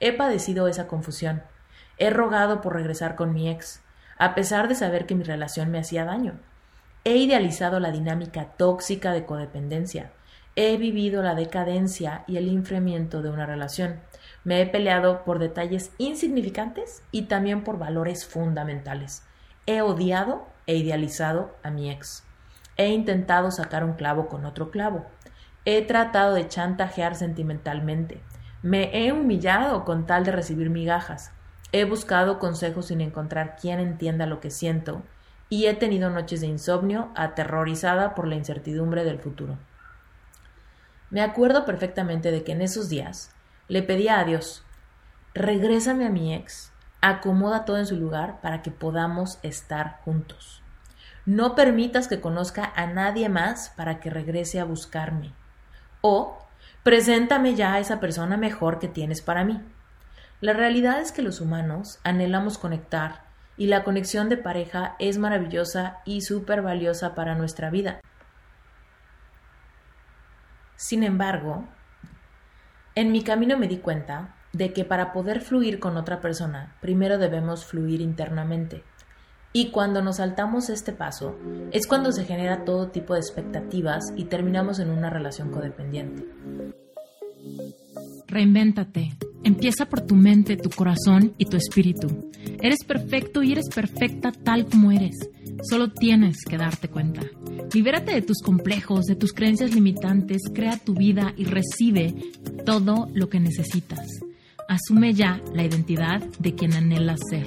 He padecido esa confusión. He rogado por regresar con mi ex, a pesar de saber que mi relación me hacía daño. He idealizado la dinámica tóxica de codependencia. He vivido la decadencia y el enfriamiento de una relación. Me he peleado por detalles insignificantes y también por valores fundamentales. He odiado e idealizado a mi ex. He intentado sacar un clavo con otro clavo. He tratado de chantajear sentimentalmente. Me he humillado con tal de recibir migajas. He buscado consejos sin encontrar quien entienda lo que siento y he tenido noches de insomnio aterrorizada por la incertidumbre del futuro. Me acuerdo perfectamente de que en esos días le pedía a Dios, regrésame a mi ex, acomoda todo en su lugar para que podamos estar juntos. No permitas que conozca a nadie más para que regrese a buscarme. O preséntame ya a esa persona mejor que tienes para mí. La realidad es que los humanos anhelamos conectar y la conexión de pareja es maravillosa y súper valiosa para nuestra vida. Sin embargo, en mi camino me di cuenta de que para poder fluir con otra persona, primero debemos fluir internamente. Y cuando nos saltamos este paso, es cuando se genera todo tipo de expectativas y terminamos en una relación codependiente. Reinvéntate. Empieza por tu mente, tu corazón y tu espíritu. Eres perfecto y eres perfecta tal como eres. Solo tienes que darte cuenta. Libérate de tus complejos, de tus creencias limitantes, crea tu vida y recibe todo lo que necesitas. Asume ya la identidad de quien anhelas ser.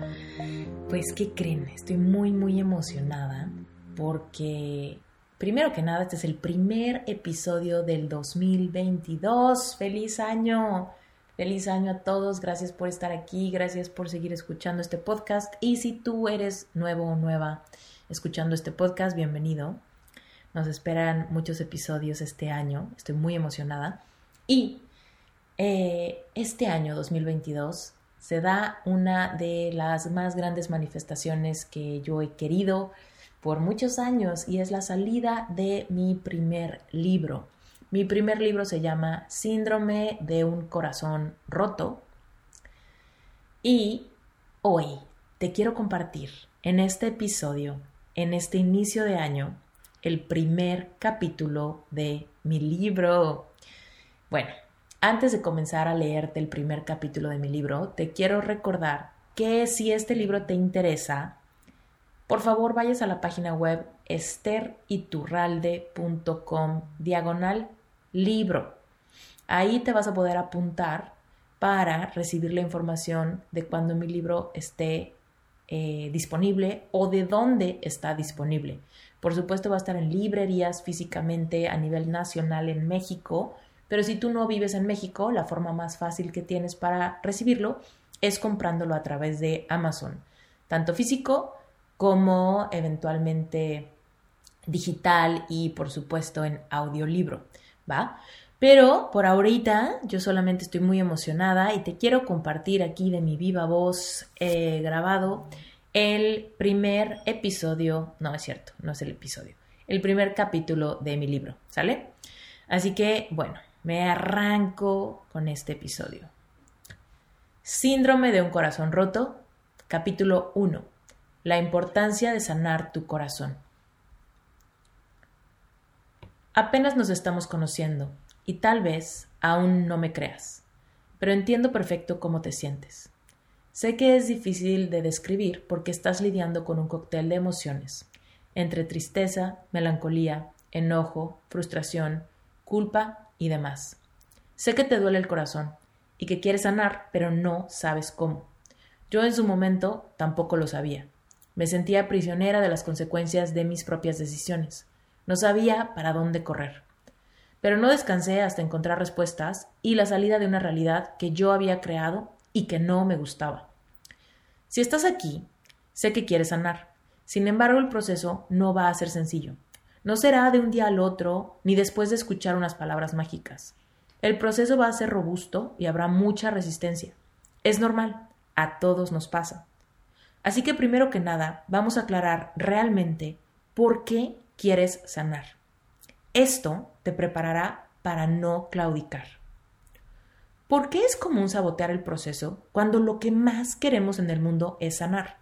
pues, ¿qué creen? Estoy muy, muy emocionada porque, primero que nada, este es el primer episodio del 2022. ¡Feliz año! Feliz año a todos, gracias por estar aquí, gracias por seguir escuchando este podcast y si tú eres nuevo o nueva escuchando este podcast, bienvenido. Nos esperan muchos episodios este año, estoy muy emocionada y eh, este año 2022 se da una de las más grandes manifestaciones que yo he querido por muchos años y es la salida de mi primer libro. Mi primer libro se llama Síndrome de un corazón roto y hoy te quiero compartir en este episodio, en este inicio de año, el primer capítulo de mi libro. Bueno, antes de comenzar a leerte el primer capítulo de mi libro, te quiero recordar que si este libro te interesa, por favor vayas a la página web esteriturralde.com diagonal libro. Ahí te vas a poder apuntar para recibir la información de cuando mi libro esté eh, disponible o de dónde está disponible. Por supuesto va a estar en librerías físicamente a nivel nacional en México pero si tú no vives en México, la forma más fácil que tienes para recibirlo es comprándolo a través de Amazon, tanto físico como eventualmente digital y por supuesto en audiolibro, ¿va? Pero por ahorita yo solamente estoy muy emocionada y te quiero compartir aquí de mi viva voz eh, grabado el primer episodio, no es cierto, no es el episodio, el primer capítulo de mi libro, ¿sale? Así que, bueno, me arranco con este episodio. Síndrome de un corazón roto, capítulo 1. La importancia de sanar tu corazón. Apenas nos estamos conociendo y tal vez aún no me creas, pero entiendo perfecto cómo te sientes. Sé que es difícil de describir porque estás lidiando con un cóctel de emociones, entre tristeza, melancolía, enojo, frustración, culpa y demás. Sé que te duele el corazón y que quieres sanar, pero no sabes cómo. Yo en su momento tampoco lo sabía. Me sentía prisionera de las consecuencias de mis propias decisiones. No sabía para dónde correr. Pero no descansé hasta encontrar respuestas y la salida de una realidad que yo había creado y que no me gustaba. Si estás aquí, sé que quieres sanar. Sin embargo, el proceso no va a ser sencillo. No será de un día al otro, ni después de escuchar unas palabras mágicas. El proceso va a ser robusto y habrá mucha resistencia. Es normal, a todos nos pasa. Así que primero que nada, vamos a aclarar realmente por qué quieres sanar. Esto te preparará para no claudicar. ¿Por qué es común sabotear el proceso cuando lo que más queremos en el mundo es sanar?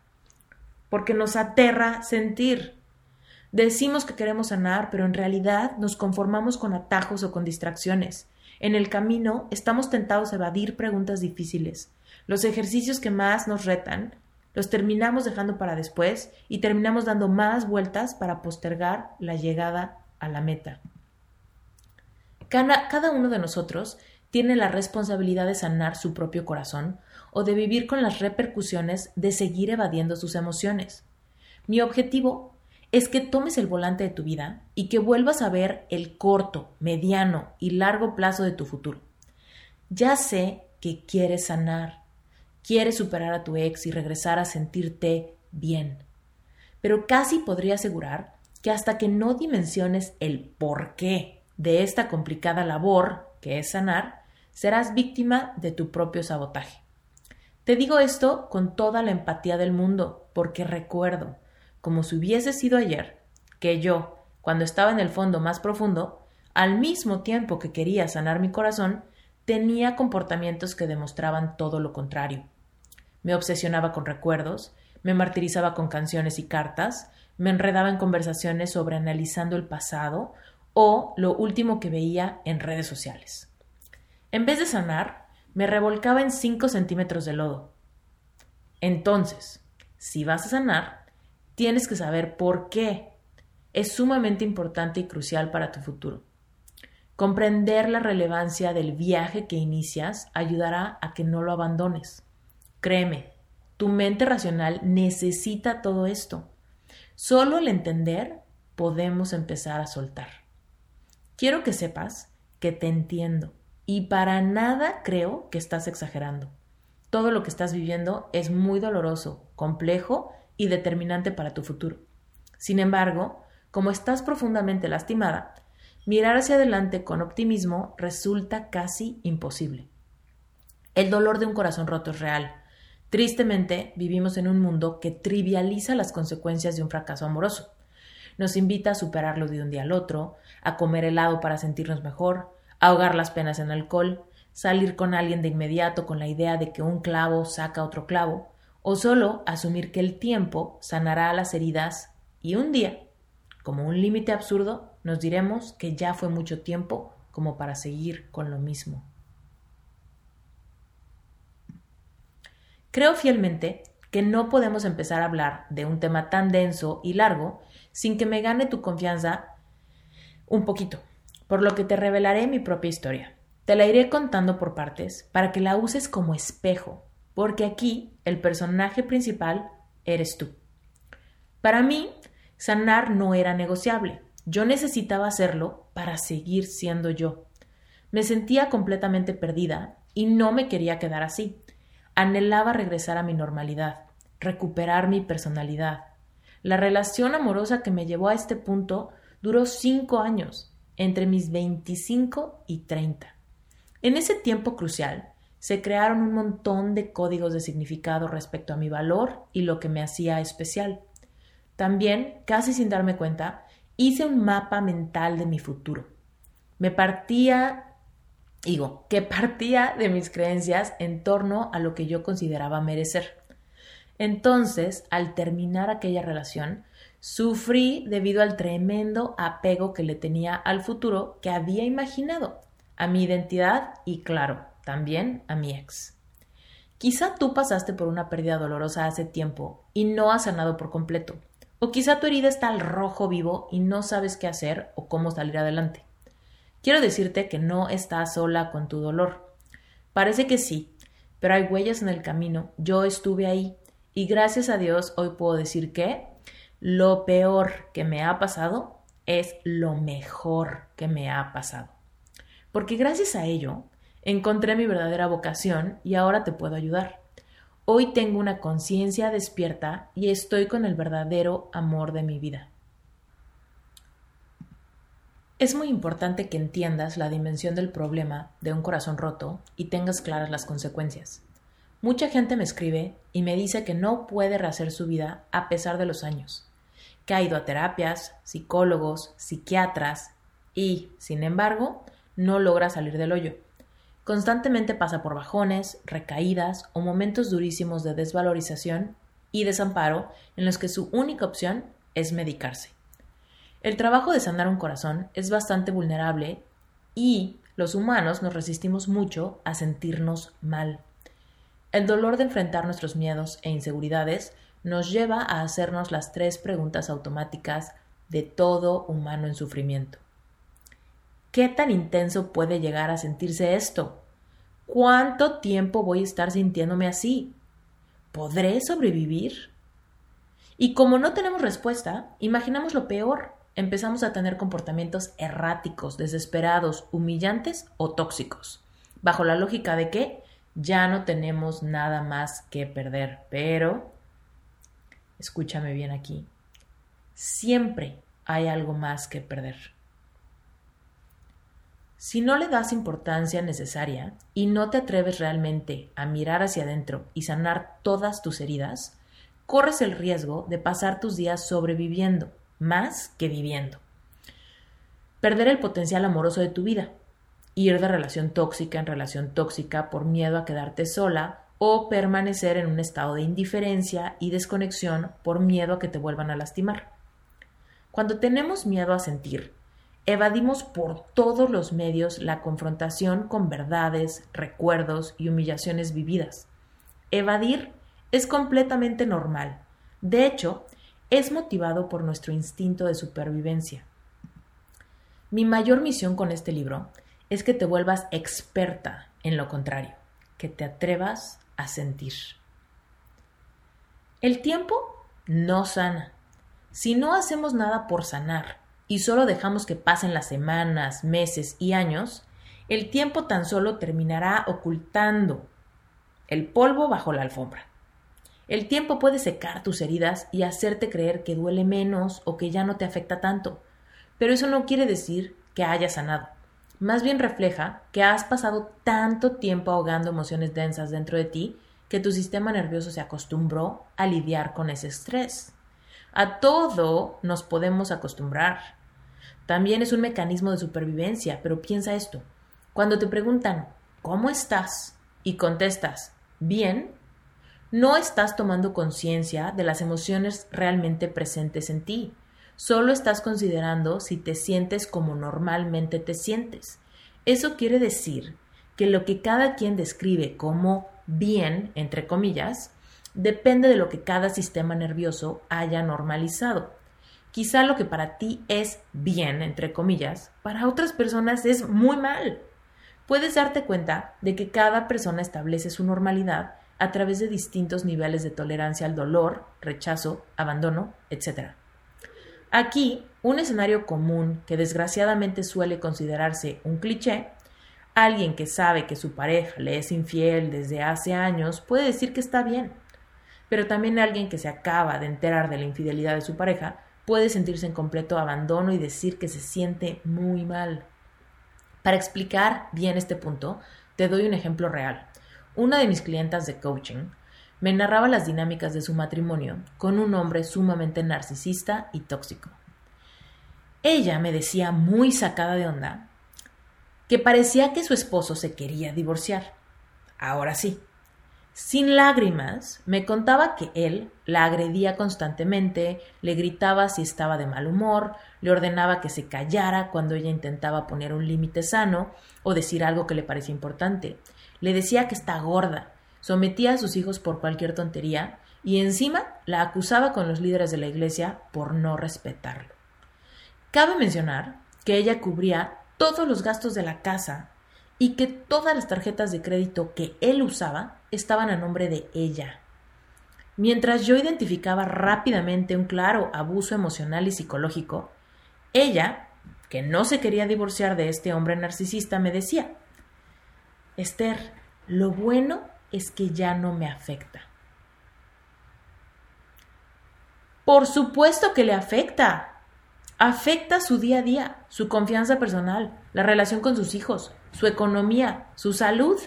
Porque nos aterra sentir, Decimos que queremos sanar, pero en realidad nos conformamos con atajos o con distracciones. En el camino estamos tentados a evadir preguntas difíciles. Los ejercicios que más nos retan los terminamos dejando para después y terminamos dando más vueltas para postergar la llegada a la meta. Cada, uno de nosotros tiene la responsabilidad de sanar su propio corazón o de vivir con las repercusiones de seguir evadiendo sus emociones. Mi objetivo es que tomes el volante de tu vida y que vuelvas a ver el corto, mediano y largo plazo de tu futuro. Ya sé que quieres sanar, quieres superar a tu ex y regresar a sentirte bien, pero casi podría asegurar que hasta que no dimensiones el porqué de esta complicada labor que es sanar, serás víctima de tu propio sabotaje. Te digo esto con toda la empatía del mundo, porque recuerdo, como si hubiese sido ayer, que yo, cuando estaba en el fondo más profundo, al mismo tiempo que quería sanar mi corazón, tenía comportamientos que demostraban todo lo contrario. Me obsesionaba con recuerdos, me martirizaba con canciones y cartas, me enredaba en conversaciones sobre analizando el pasado o lo último que veía en redes sociales. En vez de sanar, me revolcaba en cinco centímetros de lodo. Entonces, si vas a sanar, tienes que saber por qué. Es sumamente importante y crucial para tu futuro. Comprender la relevancia del viaje que inicias ayudará a que no lo abandones. Créeme, tu mente racional necesita todo esto. Solo al entender podemos empezar a soltar. Quiero que sepas que te entiendo y para nada creo que estás exagerando. Todo lo que estás viviendo es muy doloroso, complejo y determinante para tu futuro. Sin embargo, como estás profundamente lastimada, mirar hacia adelante con optimismo resulta casi imposible. El dolor de un corazón roto es real. Tristemente, vivimos en un mundo que trivializa las consecuencias de un fracaso amoroso. Nos invita a superarlo de un día al otro, a comer helado para sentirnos mejor, a ahogar las penas en alcohol, salir con alguien de inmediato con la idea de que un clavo saca otro clavo, o solo asumir que el tiempo sanará las heridas y un día, como un límite absurdo, nos diremos que ya fue mucho tiempo como para seguir con lo mismo. Creo fielmente que no podemos empezar a hablar de un tema tan denso y largo sin que me gane tu confianza un poquito, por lo que te revelaré mi propia historia. Te la iré contando por partes para que la uses como espejo porque aquí el personaje principal eres tú. Para mí, sanar no era negociable. Yo necesitaba hacerlo para seguir siendo yo. Me sentía completamente perdida y no me quería quedar así. Anhelaba regresar a mi normalidad, recuperar mi personalidad. La relación amorosa que me llevó a este punto duró cinco años, entre mis 25 y 30. En ese tiempo crucial, se crearon un montón de códigos de significado respecto a mi valor y lo que me hacía especial. También, casi sin darme cuenta, hice un mapa mental de mi futuro. Me partía, digo, que partía de mis creencias en torno a lo que yo consideraba merecer. Entonces, al terminar aquella relación, sufrí debido al tremendo apego que le tenía al futuro que había imaginado, a mi identidad y, claro, también a mi ex. Quizá tú pasaste por una pérdida dolorosa hace tiempo y no has sanado por completo. O quizá tu herida está al rojo vivo y no sabes qué hacer o cómo salir adelante. Quiero decirte que no estás sola con tu dolor. Parece que sí, pero hay huellas en el camino. Yo estuve ahí y gracias a Dios hoy puedo decir que lo peor que me ha pasado es lo mejor que me ha pasado. Porque gracias a ello Encontré mi verdadera vocación y ahora te puedo ayudar. Hoy tengo una conciencia despierta y estoy con el verdadero amor de mi vida. Es muy importante que entiendas la dimensión del problema de un corazón roto y tengas claras las consecuencias. Mucha gente me escribe y me dice que no puede rehacer su vida a pesar de los años, que ha ido a terapias, psicólogos, psiquiatras y, sin embargo, no logra salir del hoyo. Constantemente pasa por bajones, recaídas o momentos durísimos de desvalorización y desamparo en los que su única opción es medicarse. El trabajo de sanar un corazón es bastante vulnerable y los humanos nos resistimos mucho a sentirnos mal. El dolor de enfrentar nuestros miedos e inseguridades nos lleva a hacernos las tres preguntas automáticas de todo humano en sufrimiento. ¿Qué tan intenso puede llegar a sentirse esto? ¿Cuánto tiempo voy a estar sintiéndome así? ¿Podré sobrevivir? Y como no tenemos respuesta, imaginamos lo peor empezamos a tener comportamientos erráticos, desesperados, humillantes o tóxicos, bajo la lógica de que ya no tenemos nada más que perder. Pero, escúchame bien aquí, siempre hay algo más que perder. Si no le das importancia necesaria y no te atreves realmente a mirar hacia adentro y sanar todas tus heridas, corres el riesgo de pasar tus días sobreviviendo, más que viviendo. Perder el potencial amoroso de tu vida. Ir de relación tóxica en relación tóxica por miedo a quedarte sola o permanecer en un estado de indiferencia y desconexión por miedo a que te vuelvan a lastimar. Cuando tenemos miedo a sentir, evadimos por todos los medios la confrontación con verdades, recuerdos y humillaciones vividas. Evadir es completamente normal. De hecho, es motivado por nuestro instinto de supervivencia. Mi mayor misión con este libro es que te vuelvas experta en lo contrario, que te atrevas a sentir. El tiempo no sana. Si no hacemos nada por sanar y solo dejamos que pasen las semanas, meses y años, el tiempo tan solo terminará ocultando el polvo bajo la alfombra. El tiempo puede secar tus heridas y hacerte creer que duele menos o que ya no te afecta tanto, pero eso no quiere decir que hayas sanado. Más bien refleja que has pasado tanto tiempo ahogando emociones densas dentro de ti que tu sistema nervioso se acostumbró a lidiar con ese estrés. A todo nos podemos acostumbrar. También es un mecanismo de supervivencia, pero piensa esto. Cuando te preguntan ¿cómo estás? y contestas bien, no estás tomando conciencia de las emociones realmente presentes en ti. Solo estás considerando si te sientes como normalmente te sientes. Eso quiere decir que lo que cada quien describe como bien, entre comillas, depende de lo que cada sistema nervioso haya normalizado. Quizá lo que para ti es bien, entre comillas, para otras personas es muy mal. Puedes darte cuenta de que cada persona establece su normalidad a través de distintos niveles de tolerancia al dolor, rechazo, abandono, etc. Aquí, un escenario común que desgraciadamente suele considerarse un cliché, alguien que sabe que su pareja le es infiel desde hace años puede decir que está bien, pero también alguien que se acaba de enterar de la infidelidad de su pareja puede sentirse en completo abandono y decir que se siente muy mal. Para explicar bien este punto, te doy un ejemplo real. Una de mis clientas de coaching me narraba las dinámicas de su matrimonio con un hombre sumamente narcisista y tóxico. Ella me decía muy sacada de onda que parecía que su esposo se quería divorciar. Ahora sí, sin lágrimas, me contaba que él la agredía constantemente, le gritaba si estaba de mal humor, le ordenaba que se callara cuando ella intentaba poner un límite sano o decir algo que le parecía importante, le decía que está gorda, sometía a sus hijos por cualquier tontería y encima la acusaba con los líderes de la iglesia por no respetarlo. Cabe mencionar que ella cubría todos los gastos de la casa y que todas las tarjetas de crédito que él usaba estaban a nombre de ella. Mientras yo identificaba rápidamente un claro abuso emocional y psicológico, ella, que no se quería divorciar de este hombre narcisista, me decía, Esther, lo bueno es que ya no me afecta. Por supuesto que le afecta. Afecta su día a día, su confianza personal, la relación con sus hijos, su economía, su salud.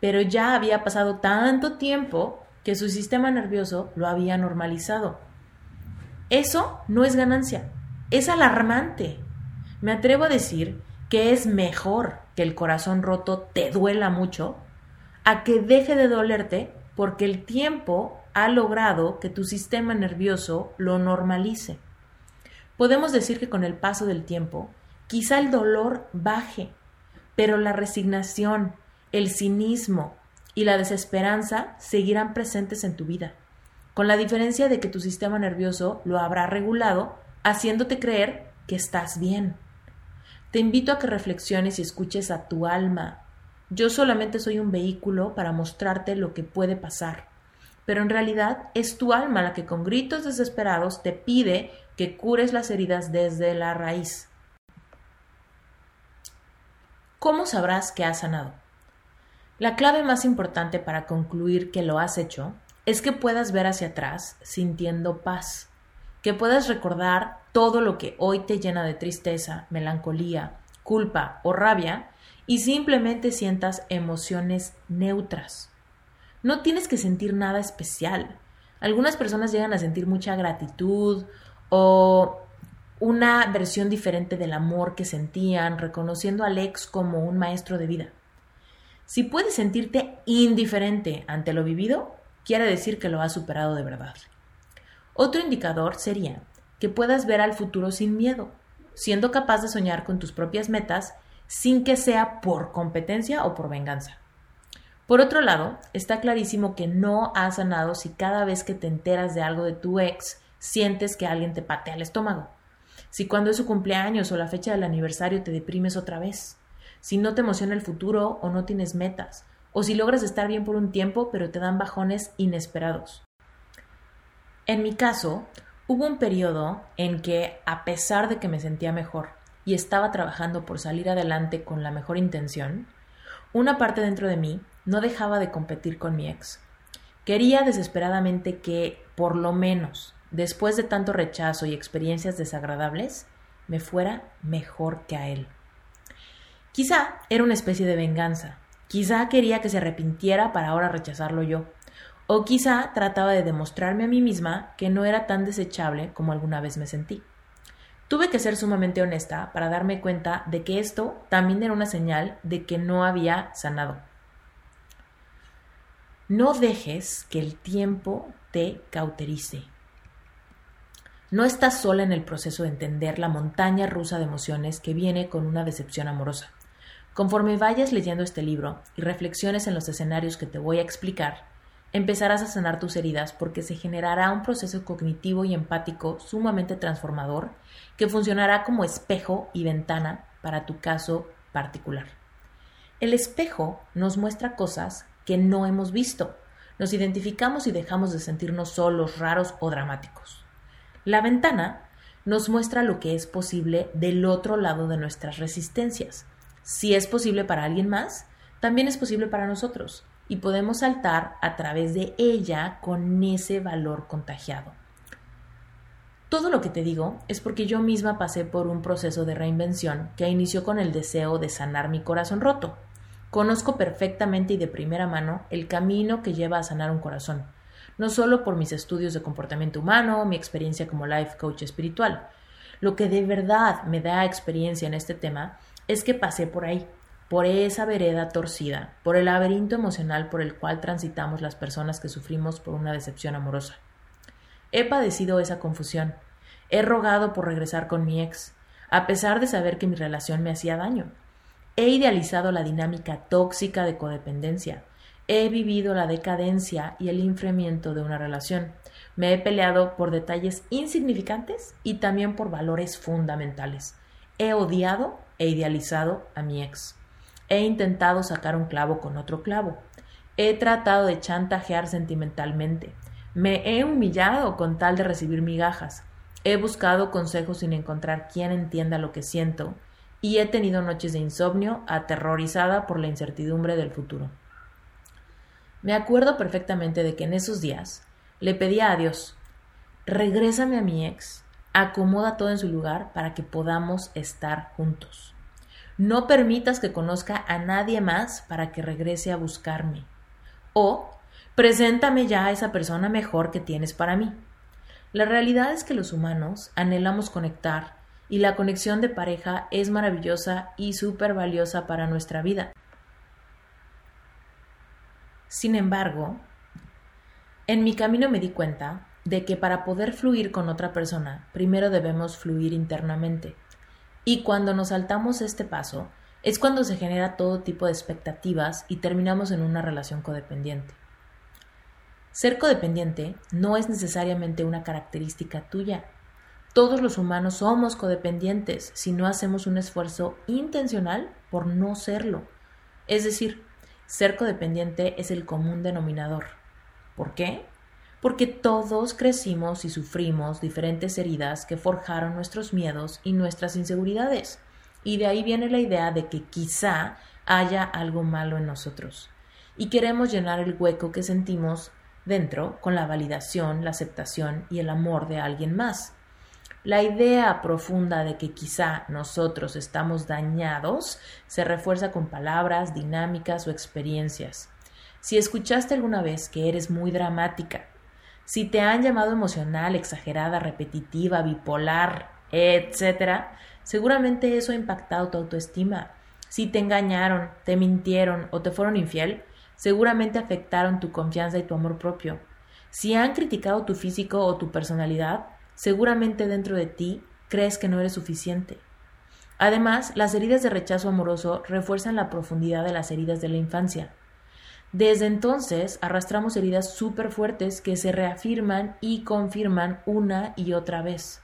Pero ya había pasado tanto tiempo que su sistema nervioso lo había normalizado. Eso no es ganancia, es alarmante. Me atrevo a decir que es mejor que el corazón roto te duela mucho a que deje de dolerte porque el tiempo ha logrado que tu sistema nervioso lo normalice. Podemos decir que con el paso del tiempo, quizá el dolor baje, pero la resignación, el cinismo y la desesperanza seguirán presentes en tu vida, con la diferencia de que tu sistema nervioso lo habrá regulado, haciéndote creer que estás bien. Te invito a que reflexiones y escuches a tu alma. Yo solamente soy un vehículo para mostrarte lo que puede pasar pero en realidad es tu alma la que con gritos desesperados te pide que cures las heridas desde la raíz. ¿Cómo sabrás que has sanado? La clave más importante para concluir que lo has hecho es que puedas ver hacia atrás sintiendo paz, que puedas recordar todo lo que hoy te llena de tristeza, melancolía, culpa o rabia y simplemente sientas emociones neutras. No tienes que sentir nada especial. Algunas personas llegan a sentir mucha gratitud o una versión diferente del amor que sentían, reconociendo al ex como un maestro de vida. Si puedes sentirte indiferente ante lo vivido, quiere decir que lo has superado de verdad. Otro indicador sería que puedas ver al futuro sin miedo, siendo capaz de soñar con tus propias metas sin que sea por competencia o por venganza. Por otro lado, está clarísimo que no has sanado si cada vez que te enteras de algo de tu ex sientes que alguien te patea el estómago. Si cuando es su cumpleaños o la fecha del aniversario te deprimes otra vez. Si no te emociona el futuro o no tienes metas. O si logras estar bien por un tiempo pero te dan bajones inesperados. En mi caso, hubo un periodo en que, a pesar de que me sentía mejor y estaba trabajando por salir adelante con la mejor intención, una parte dentro de mí no dejaba de competir con mi ex. Quería desesperadamente que, por lo menos, después de tanto rechazo y experiencias desagradables, me fuera mejor que a él. Quizá era una especie de venganza, quizá quería que se arrepintiera para ahora rechazarlo yo, o quizá trataba de demostrarme a mí misma que no era tan desechable como alguna vez me sentí. Tuve que ser sumamente honesta para darme cuenta de que esto también era una señal de que no había sanado. No dejes que el tiempo te cauterice. No estás sola en el proceso de entender la montaña rusa de emociones que viene con una decepción amorosa. Conforme vayas leyendo este libro y reflexiones en los escenarios que te voy a explicar, empezarás a sanar tus heridas porque se generará un proceso cognitivo y empático sumamente transformador que funcionará como espejo y ventana para tu caso particular. El espejo nos muestra cosas que no hemos visto. Nos identificamos y dejamos de sentirnos solos, raros o dramáticos. La ventana nos muestra lo que es posible del otro lado de nuestras resistencias. Si es posible para alguien más, también es posible para nosotros y podemos saltar a través de ella con ese valor contagiado. Todo lo que te digo es porque yo misma pasé por un proceso de reinvención que inició con el deseo de sanar mi corazón roto. Conozco perfectamente y de primera mano el camino que lleva a sanar un corazón, no solo por mis estudios de comportamiento humano, mi experiencia como life coach espiritual. Lo que de verdad me da experiencia en este tema es que pasé por ahí, por esa vereda torcida, por el laberinto emocional por el cual transitamos las personas que sufrimos por una decepción amorosa. He padecido esa confusión, he rogado por regresar con mi ex, a pesar de saber que mi relación me hacía daño. He idealizado la dinámica tóxica de codependencia. He vivido la decadencia y el enfriamiento de una relación. Me he peleado por detalles insignificantes y también por valores fundamentales. He odiado e idealizado a mi ex. He intentado sacar un clavo con otro clavo. He tratado de chantajear sentimentalmente. Me he humillado con tal de recibir migajas. He buscado consejos sin encontrar quien entienda lo que siento y he tenido noches de insomnio aterrorizada por la incertidumbre del futuro. Me acuerdo perfectamente de que en esos días le pedía a Dios, regrésame a mi ex, acomoda todo en su lugar para que podamos estar juntos. No permitas que conozca a nadie más para que regrese a buscarme. O preséntame ya a esa persona mejor que tienes para mí. La realidad es que los humanos anhelamos conectar y la conexión de pareja es maravillosa y súper valiosa para nuestra vida. Sin embargo, en mi camino me di cuenta de que para poder fluir con otra persona, primero debemos fluir internamente. Y cuando nos saltamos este paso, es cuando se genera todo tipo de expectativas y terminamos en una relación codependiente. Ser codependiente no es necesariamente una característica tuya. Todos los humanos somos codependientes si no hacemos un esfuerzo intencional por no serlo. Es decir, ser codependiente es el común denominador. ¿Por qué? Porque todos crecimos y sufrimos diferentes heridas que forjaron nuestros miedos y nuestras inseguridades. Y de ahí viene la idea de que quizá haya algo malo en nosotros. Y queremos llenar el hueco que sentimos dentro con la validación, la aceptación y el amor de alguien más. La idea profunda de que quizá nosotros estamos dañados se refuerza con palabras, dinámicas o experiencias. Si escuchaste alguna vez que eres muy dramática, si te han llamado emocional, exagerada, repetitiva, bipolar, etc., seguramente eso ha impactado tu autoestima. Si te engañaron, te mintieron o te fueron infiel, seguramente afectaron tu confianza y tu amor propio. Si han criticado tu físico o tu personalidad, seguramente dentro de ti crees que no eres suficiente. Además, las heridas de rechazo amoroso refuerzan la profundidad de las heridas de la infancia. Desde entonces arrastramos heridas súper fuertes que se reafirman y confirman una y otra vez.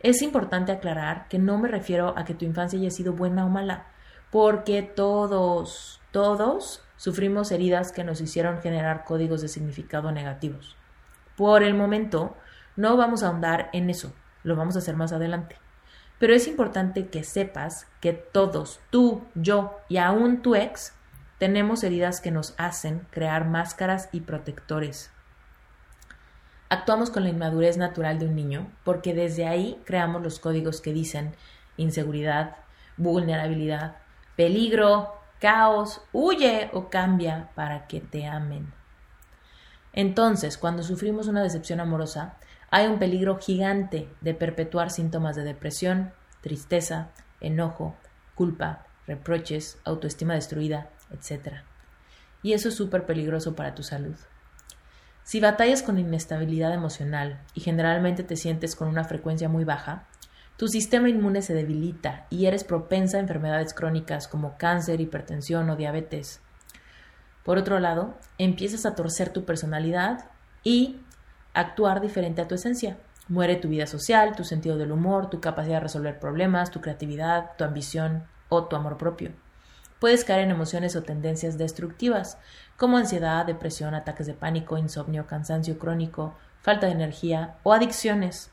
Es importante aclarar que no me refiero a que tu infancia haya sido buena o mala, porque todos, todos sufrimos heridas que nos hicieron generar códigos de significado negativos. Por el momento, no vamos a ahondar en eso, lo vamos a hacer más adelante. Pero es importante que sepas que todos, tú, yo y aún tu ex, tenemos heridas que nos hacen crear máscaras y protectores. Actuamos con la inmadurez natural de un niño porque desde ahí creamos los códigos que dicen inseguridad, vulnerabilidad, peligro, caos, huye o cambia para que te amen. Entonces, cuando sufrimos una decepción amorosa, hay un peligro gigante de perpetuar síntomas de depresión, tristeza, enojo, culpa, reproches, autoestima destruida, etc. Y eso es súper peligroso para tu salud. Si batallas con inestabilidad emocional y generalmente te sientes con una frecuencia muy baja, tu sistema inmune se debilita y eres propensa a enfermedades crónicas como cáncer, hipertensión o diabetes. Por otro lado, empiezas a torcer tu personalidad y actuar diferente a tu esencia. Muere tu vida social, tu sentido del humor, tu capacidad de resolver problemas, tu creatividad, tu ambición o tu amor propio. Puedes caer en emociones o tendencias destructivas, como ansiedad, depresión, ataques de pánico, insomnio, cansancio crónico, falta de energía o adicciones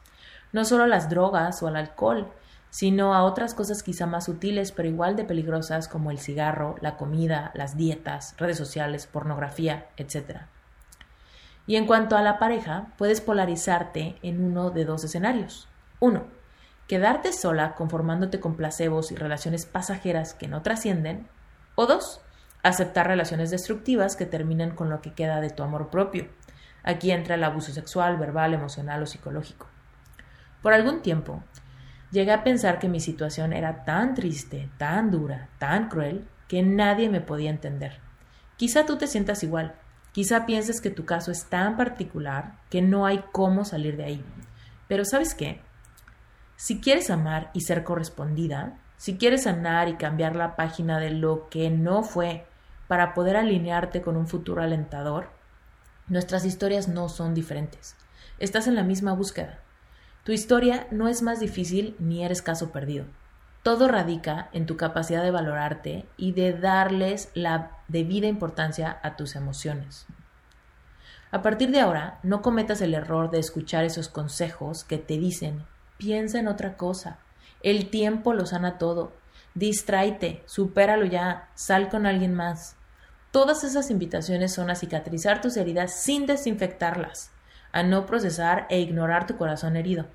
no solo a las drogas o al alcohol, sino a otras cosas quizá más sutiles pero igual de peligrosas como el cigarro, la comida, las dietas, redes sociales, pornografía, etc. Y en cuanto a la pareja, puedes polarizarte en uno de dos escenarios. Uno, quedarte sola conformándote con placebos y relaciones pasajeras que no trascienden. O dos, aceptar relaciones destructivas que terminan con lo que queda de tu amor propio. Aquí entra el abuso sexual, verbal, emocional o psicológico. Por algún tiempo, llegué a pensar que mi situación era tan triste, tan dura, tan cruel, que nadie me podía entender. Quizá tú te sientas igual, quizá pienses que tu caso es tan particular que no hay cómo salir de ahí. Pero ¿sabes qué? Si quieres amar y ser correspondida, si quieres sanar y cambiar la página de lo que no fue para poder alinearte con un futuro alentador, nuestras historias no son diferentes. Estás en la misma búsqueda. Tu historia no es más difícil ni eres caso perdido. Todo radica en tu capacidad de valorarte y de darles la debida importancia a tus emociones. A partir de ahora, no cometas el error de escuchar esos consejos que te dicen piensa en otra cosa, el tiempo lo sana todo, distráete, supéralo ya, sal con alguien más. Todas esas invitaciones son a cicatrizar tus heridas sin desinfectarlas, a no procesar e ignorar tu corazón herido.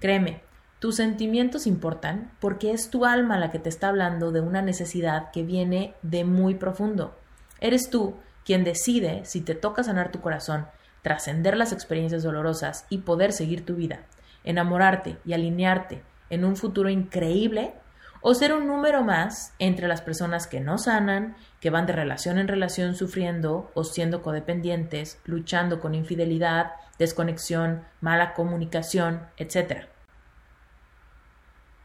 Créeme, tus sentimientos importan porque es tu alma la que te está hablando de una necesidad que viene de muy profundo. Eres tú quien decide si te toca sanar tu corazón, trascender las experiencias dolorosas y poder seguir tu vida, enamorarte y alinearte en un futuro increíble o ser un número más entre las personas que no sanan, que van de relación en relación sufriendo o siendo codependientes, luchando con infidelidad, desconexión, mala comunicación, etc.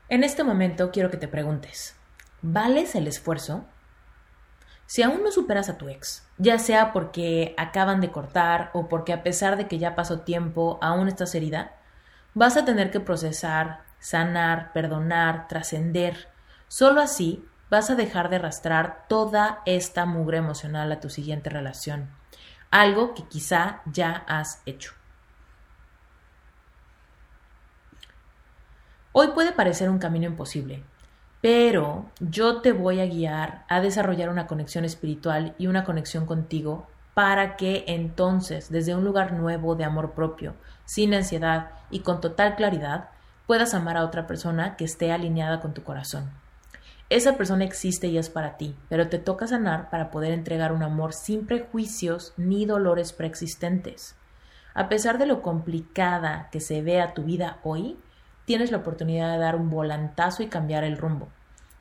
En este momento quiero que te preguntes, ¿vales el esfuerzo? Si aún no superas a tu ex, ya sea porque acaban de cortar o porque a pesar de que ya pasó tiempo aún estás herida, vas a tener que procesar, sanar, perdonar, trascender. Solo así vas a dejar de arrastrar toda esta mugre emocional a tu siguiente relación, algo que quizá ya has hecho. Hoy puede parecer un camino imposible, pero yo te voy a guiar a desarrollar una conexión espiritual y una conexión contigo para que entonces, desde un lugar nuevo de amor propio, sin ansiedad y con total claridad, puedas amar a otra persona que esté alineada con tu corazón. Esa persona existe y es para ti, pero te toca sanar para poder entregar un amor sin prejuicios ni dolores preexistentes. A pesar de lo complicada que se vea tu vida hoy, tienes la oportunidad de dar un volantazo y cambiar el rumbo.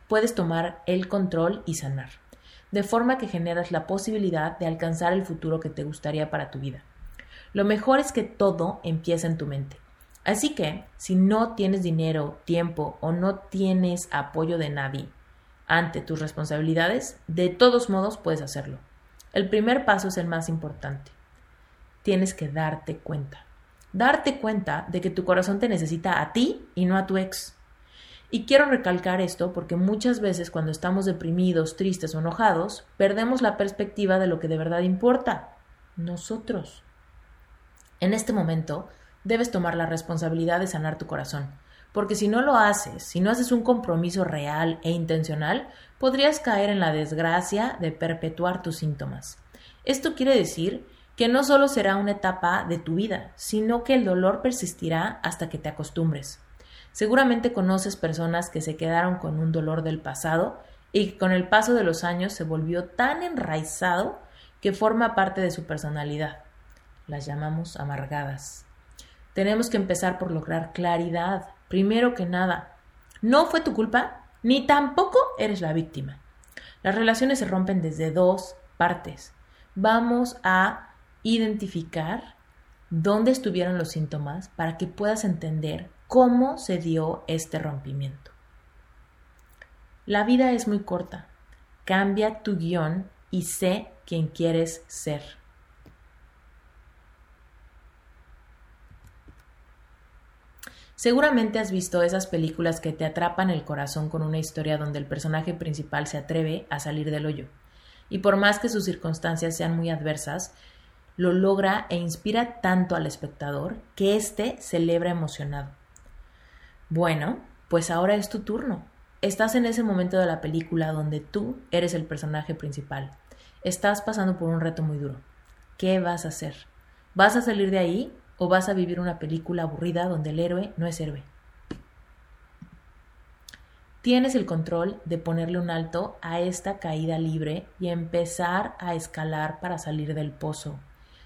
Puedes tomar el control y sanar, de forma que generas la posibilidad de alcanzar el futuro que te gustaría para tu vida. Lo mejor es que todo empieza en tu mente. Así que, si no tienes dinero, tiempo o no tienes apoyo de nadie ante tus responsabilidades, de todos modos puedes hacerlo. El primer paso es el más importante. Tienes que darte cuenta darte cuenta de que tu corazón te necesita a ti y no a tu ex. Y quiero recalcar esto porque muchas veces cuando estamos deprimidos, tristes o enojados, perdemos la perspectiva de lo que de verdad importa, nosotros. En este momento, debes tomar la responsabilidad de sanar tu corazón, porque si no lo haces, si no haces un compromiso real e intencional, podrías caer en la desgracia de perpetuar tus síntomas. Esto quiere decir que no solo será una etapa de tu vida, sino que el dolor persistirá hasta que te acostumbres. Seguramente conoces personas que se quedaron con un dolor del pasado y que con el paso de los años se volvió tan enraizado que forma parte de su personalidad. Las llamamos amargadas. Tenemos que empezar por lograr claridad. Primero que nada, no fue tu culpa, ni tampoco eres la víctima. Las relaciones se rompen desde dos partes. Vamos a identificar dónde estuvieron los síntomas para que puedas entender cómo se dio este rompimiento. La vida es muy corta. Cambia tu guion y sé quién quieres ser. Seguramente has visto esas películas que te atrapan el corazón con una historia donde el personaje principal se atreve a salir del hoyo. Y por más que sus circunstancias sean muy adversas, lo logra e inspira tanto al espectador que éste celebra emocionado. Bueno, pues ahora es tu turno. Estás en ese momento de la película donde tú eres el personaje principal. Estás pasando por un reto muy duro. ¿Qué vas a hacer? ¿Vas a salir de ahí o vas a vivir una película aburrida donde el héroe no es héroe? Tienes el control de ponerle un alto a esta caída libre y empezar a escalar para salir del pozo.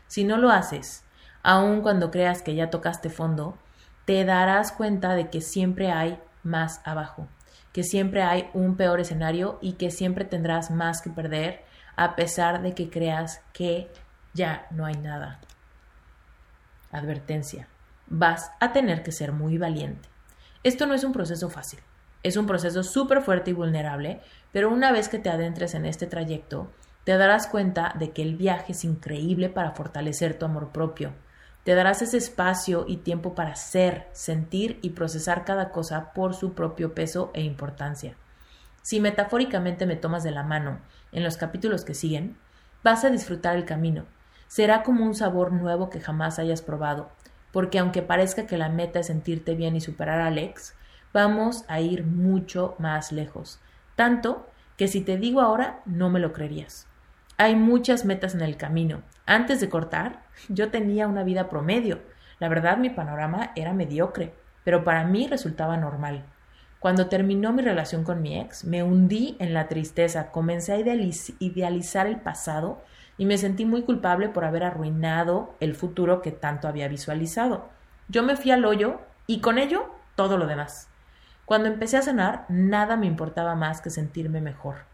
Si no lo haces, aun cuando creas que ya tocaste fondo, te darás cuenta de que siempre hay más abajo, que siempre hay un peor escenario y que siempre tendrás más que perder a pesar de que creas que ya no hay nada. Advertencia. Vas a tener que ser muy valiente. Esto no es un proceso fácil. Es un proceso súper fuerte y vulnerable, pero una vez que te adentres en este trayecto, te darás cuenta de que el viaje es increíble para fortalecer tu amor propio. Te darás ese espacio y tiempo para ser, sentir y procesar cada cosa por su propio peso e importancia. Si metafóricamente me tomas de la mano en los capítulos que siguen, vas a disfrutar el camino. Será como un sabor nuevo que jamás hayas probado, porque aunque parezca que la meta es sentirte bien y superar a Alex, vamos a ir mucho más lejos. Tanto que si te digo ahora, no me lo creerías. Hay muchas metas en el camino. Antes de cortar, yo tenía una vida promedio. La verdad, mi panorama era mediocre, pero para mí resultaba normal. Cuando terminó mi relación con mi ex, me hundí en la tristeza, comencé a idealizar el pasado y me sentí muy culpable por haber arruinado el futuro que tanto había visualizado. Yo me fui al hoyo y con ello todo lo demás. Cuando empecé a cenar, nada me importaba más que sentirme mejor.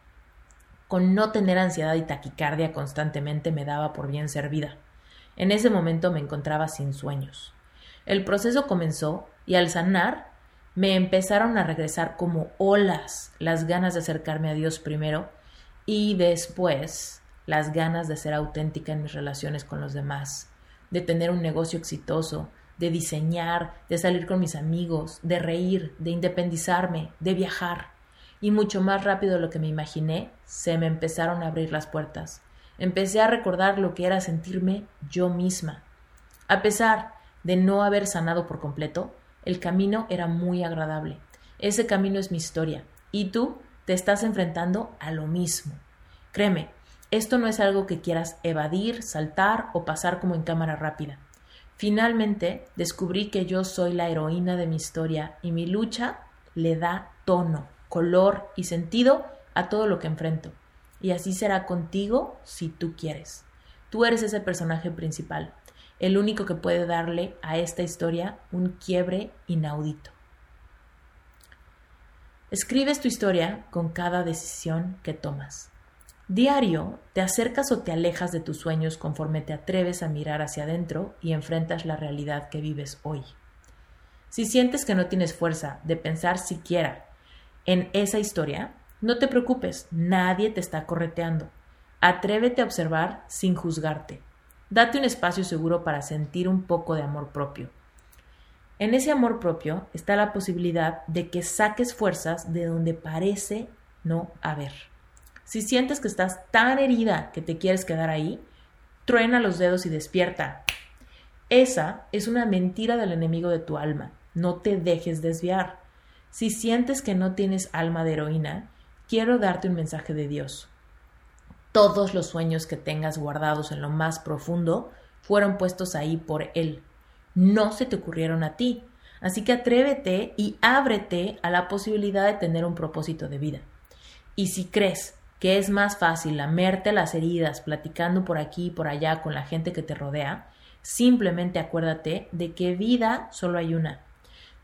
Con no tener ansiedad y taquicardia constantemente me daba por bien servida. En ese momento me encontraba sin sueños. El proceso comenzó y al sanar me empezaron a regresar como olas las ganas de acercarme a Dios primero y después las ganas de ser auténtica en mis relaciones con los demás, de tener un negocio exitoso, de diseñar, de salir con mis amigos, de reír, de independizarme, de viajar. Y mucho más rápido de lo que me imaginé, se me empezaron a abrir las puertas. Empecé a recordar lo que era sentirme yo misma. A pesar de no haber sanado por completo, el camino era muy agradable. Ese camino es mi historia. Y tú te estás enfrentando a lo mismo. Créeme, esto no es algo que quieras evadir, saltar o pasar como en cámara rápida. Finalmente descubrí que yo soy la heroína de mi historia y mi lucha le da tono, color y sentido a todo lo que enfrento. Y así será contigo si tú quieres. Tú eres ese personaje principal el único que puede darle a esta historia un quiebre inaudito. Escribes tu historia con cada decisión que tomas. Diario te acercas o te alejas de tus sueños conforme te atreves a mirar hacia adentro y enfrentas la realidad que vives hoy. Si sientes que no tienes fuerza de pensar siquiera en esa historia, no te preocupes, nadie te está correteando. Atrévete a observar sin juzgarte. Date un espacio seguro para sentir un poco de amor propio. En ese amor propio está la posibilidad de que saques fuerzas de donde parece no haber. Si sientes que estás tan herida que te quieres quedar ahí, truena los dedos y despierta. Esa es una mentira del enemigo de tu alma. No te dejes desviar. Si sientes que no tienes alma de heroína, quiero darte un mensaje de Dios. Todos los sueños que tengas guardados en lo más profundo fueron puestos ahí por Él. No se te ocurrieron a ti. Así que atrévete y ábrete a la posibilidad de tener un propósito de vida. Y si crees que es más fácil lamerte las heridas platicando por aquí y por allá con la gente que te rodea, simplemente acuérdate de que vida solo hay una.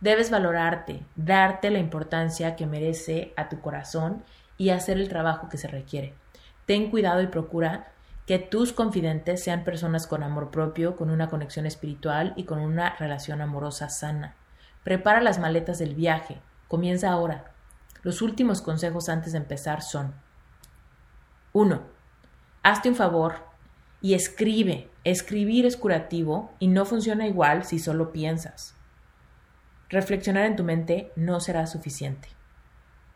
Debes valorarte, darte la importancia que merece a tu corazón y hacer el trabajo que se requiere. Ten cuidado y procura que tus confidentes sean personas con amor propio, con una conexión espiritual y con una relación amorosa sana. Prepara las maletas del viaje. Comienza ahora. Los últimos consejos antes de empezar son 1. Hazte un favor y escribe. Escribir es curativo y no funciona igual si solo piensas. Reflexionar en tu mente no será suficiente.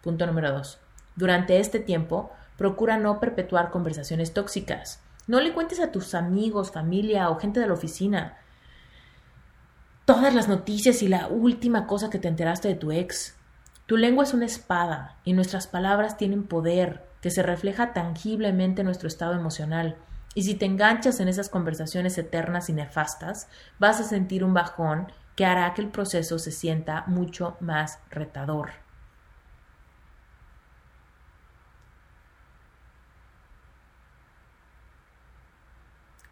Punto número 2. Durante este tiempo, Procura no perpetuar conversaciones tóxicas. No le cuentes a tus amigos, familia o gente de la oficina todas las noticias y la última cosa que te enteraste de tu ex. Tu lengua es una espada y nuestras palabras tienen poder que se refleja tangiblemente en nuestro estado emocional. Y si te enganchas en esas conversaciones eternas y nefastas, vas a sentir un bajón que hará que el proceso se sienta mucho más retador.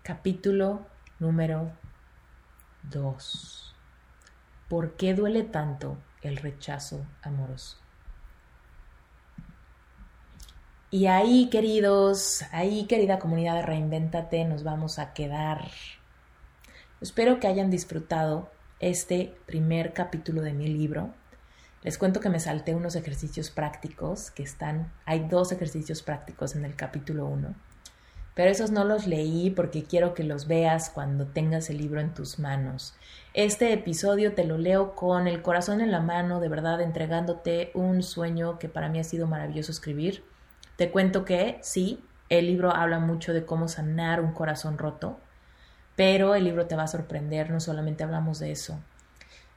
Capítulo número 2. ¿Por qué duele tanto el rechazo amoroso? Y ahí, queridos, ahí, querida comunidad de Reinvéntate, nos vamos a quedar. Espero que hayan disfrutado este primer capítulo de mi libro. Les cuento que me salté unos ejercicios prácticos que están, hay dos ejercicios prácticos en el capítulo 1 pero esos no los leí porque quiero que los veas cuando tengas el libro en tus manos. Este episodio te lo leo con el corazón en la mano, de verdad entregándote un sueño que para mí ha sido maravilloso escribir. Te cuento que sí, el libro habla mucho de cómo sanar un corazón roto, pero el libro te va a sorprender, no solamente hablamos de eso.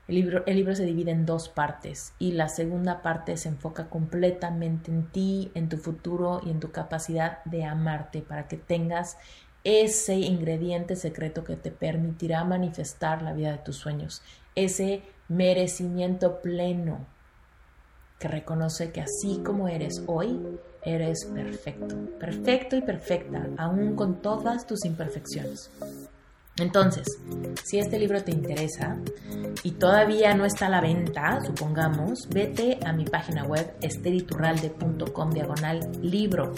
El libro, el libro se divide en dos partes y la segunda parte se enfoca completamente en ti, en tu futuro y en tu capacidad de amarte para que tengas ese ingrediente secreto que te permitirá manifestar la vida de tus sueños, ese merecimiento pleno que reconoce que así como eres hoy, eres perfecto, perfecto y perfecta, aún con todas tus imperfecciones. Entonces, si este libro te interesa y todavía no está a la venta, supongamos, vete a mi página web esteriturralde.com diagonal libro.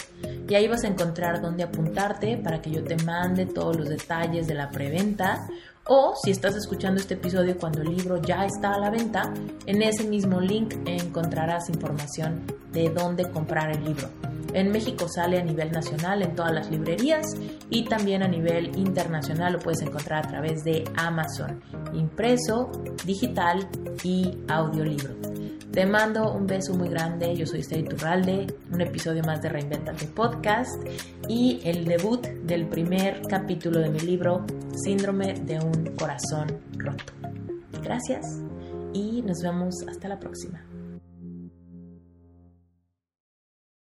Y ahí vas a encontrar dónde apuntarte para que yo te mande todos los detalles de la preventa o si estás escuchando este episodio cuando el libro ya está a la venta, en ese mismo link encontrarás información de dónde comprar el libro. En México sale a nivel nacional en todas las librerías y también a nivel internacional lo puedes encontrar a través de Amazon, impreso, digital y audiolibro. Te mando un beso muy grande, yo soy Esther Turralde, un episodio más de Reinventate Podcast y el debut del primer capítulo de mi libro Síndrome de un corazón roto. Gracias y nos vemos hasta la próxima.